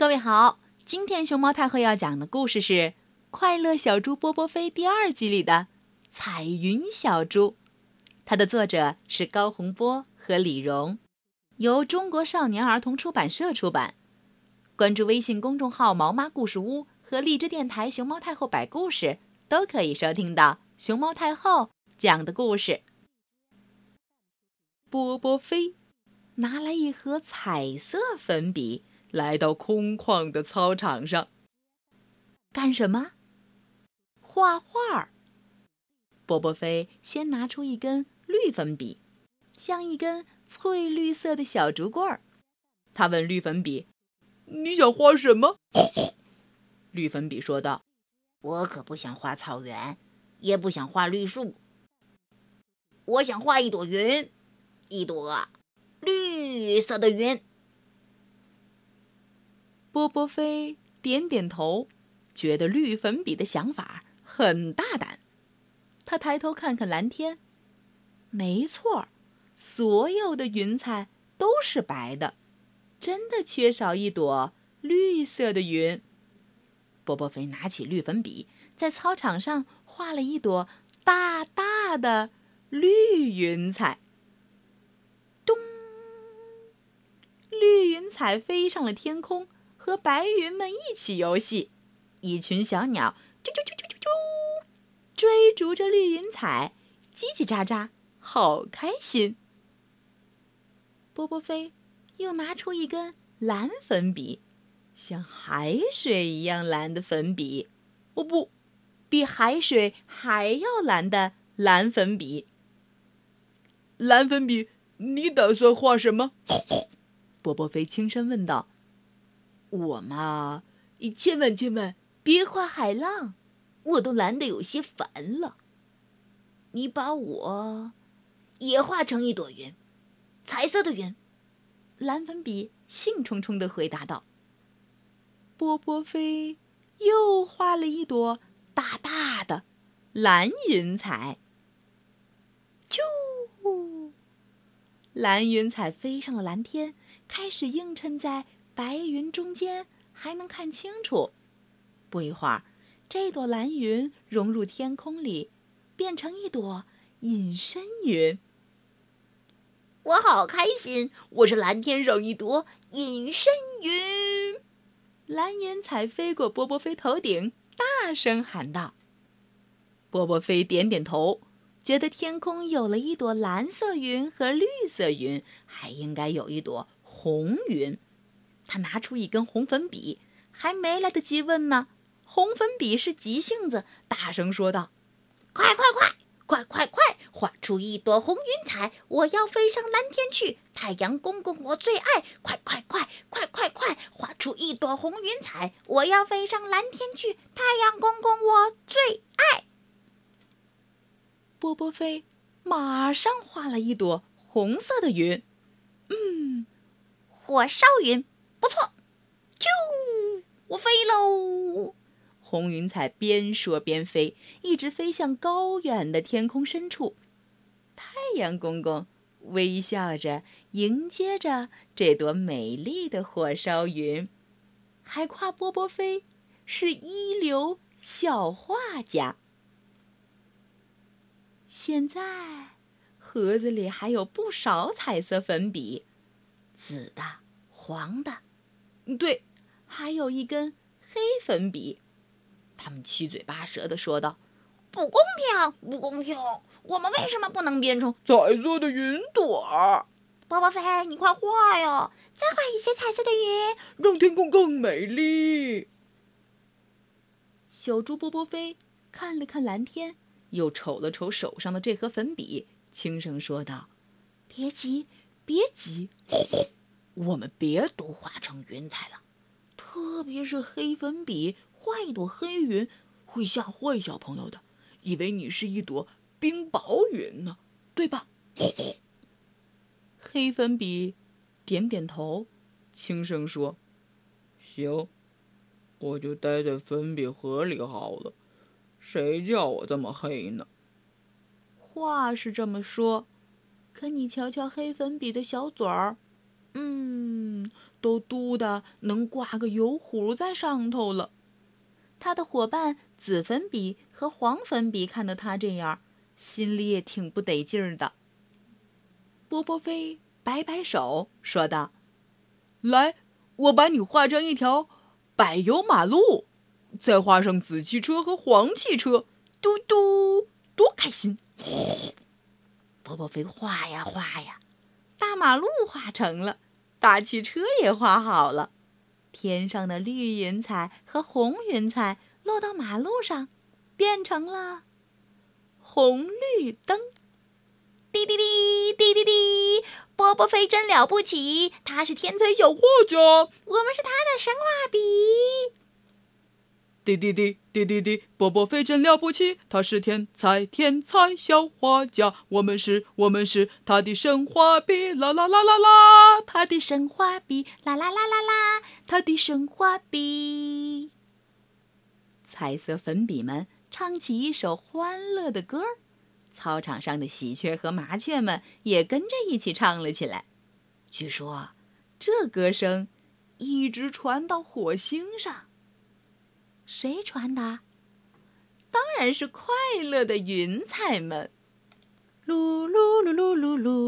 各位好，今天熊猫太后要讲的故事是《快乐小猪波波飞》第二集里的《彩云小猪》，它的作者是高洪波和李荣，由中国少年儿童出版社出版。关注微信公众号“毛妈故事屋”和荔枝电台“熊猫太后摆故事”，都可以收听到熊猫太后讲的故事。波波飞拿来一盒彩色粉笔。来到空旷的操场上，干什么？画画。波波飞先拿出一根绿粉笔，像一根翠绿色的小竹棍儿。他问绿粉笔：“你想画什么？” 绿粉笔说道：“我可不想画草原，也不想画绿树。我想画一朵云，一朵绿色的云。”波波飞点点头，觉得绿粉笔的想法很大胆。他抬头看看蓝天，没错，所有的云彩都是白的，真的缺少一朵绿色的云。波波飞拿起绿粉笔，在操场上画了一朵大大的绿云彩。咚，绿云彩飞上了天空。和白云们一起游戏，一群小鸟啾啾啾啾啾啾，追逐着绿云彩，叽叽喳喳，好开心。波波飞又拿出一根蓝粉笔，像海水一样蓝的粉笔，哦不，比海水还要蓝的蓝粉笔。蓝粉笔，你打算画什么？波波飞轻声问道。我嘛，你千万千万别画海浪，我都蓝得有些烦了。你把我也画成一朵云，彩色的云。蓝粉笔兴冲冲地回答道。波波飞又画了一朵大大的蓝云彩。啾，蓝云彩飞上了蓝天，开始映衬在。白云中间还能看清楚。不一会儿，这朵蓝云融入天空里，变成一朵隐身云。我好开心！我是蓝天上一朵隐身云。蓝云彩飞过波波飞头顶，大声喊道：“波波飞点点头，觉得天空有了一朵蓝色云和绿色云，还应该有一朵红云。”他拿出一根红粉笔，还没来得及问呢，红粉笔是急性子，大声说道：“快快快，快快快，画出一朵红云彩！我要飞上蓝天去，太阳公公我最爱！快快快，快快快，画出一朵红云彩！我要飞上蓝天去，太阳公公我最爱！”波波飞马上画了一朵红色的云，嗯，火烧云。不错，啾！我飞喽！红云彩边说边飞，一直飞向高远的天空深处。太阳公公微笑着迎接着这朵美丽的火烧云，还夸波波飞是一流小画家。现在盒子里还有不少彩色粉笔，紫的、黄的。对，还有一根黑粉笔。他们七嘴八舌地说道：“不公平，不公平！我们为什么不能变成彩色的云朵？”波波飞，你快画呀！再画一些彩色的云，让天空更美丽。小猪波波飞看了看蓝天，又瞅了瞅手上的这盒粉笔，轻声说道：“别急，别急。”我们别都画成云彩了，特别是黑粉笔画一朵黑云，会吓坏小朋友的，以为你是一朵冰雹云呢，对吧？黑粉笔点点头，轻声说：“行，我就待在粉笔盒里好了。谁叫我这么黑呢？”话是这么说，可你瞧瞧黑粉笔的小嘴儿。嗯，都嘟的能挂个油壶在上头了。他的伙伴紫粉笔和黄粉笔看到他这样，心里也挺不得劲儿的。波波飞摆摆手，说道：“来，我把你画成一条柏油马路，再画上紫汽车和黄汽车，嘟嘟，多开心！” 波波飞画呀画呀，马路画成了，大汽车也画好了，天上的绿云彩和红云彩落到马路上，变成了红绿灯。滴滴滴滴滴滴，波波飞真了不起，他是天才小画家，我们是他的神画笔。滴滴滴滴滴滴，波波飞真了不起，他是天才天才小画家，我们是我们是他的神画笔，啦啦啦啦啦，他的神画笔，啦啦啦啦啦，他的神画笔。彩色粉笔们唱起一首欢乐的歌。操场上的喜鹊和麻雀们也跟着一起唱了起来。据说，这歌声一直传到火星上。谁传的当然是快乐的云彩们。噜噜噜噜噜噜。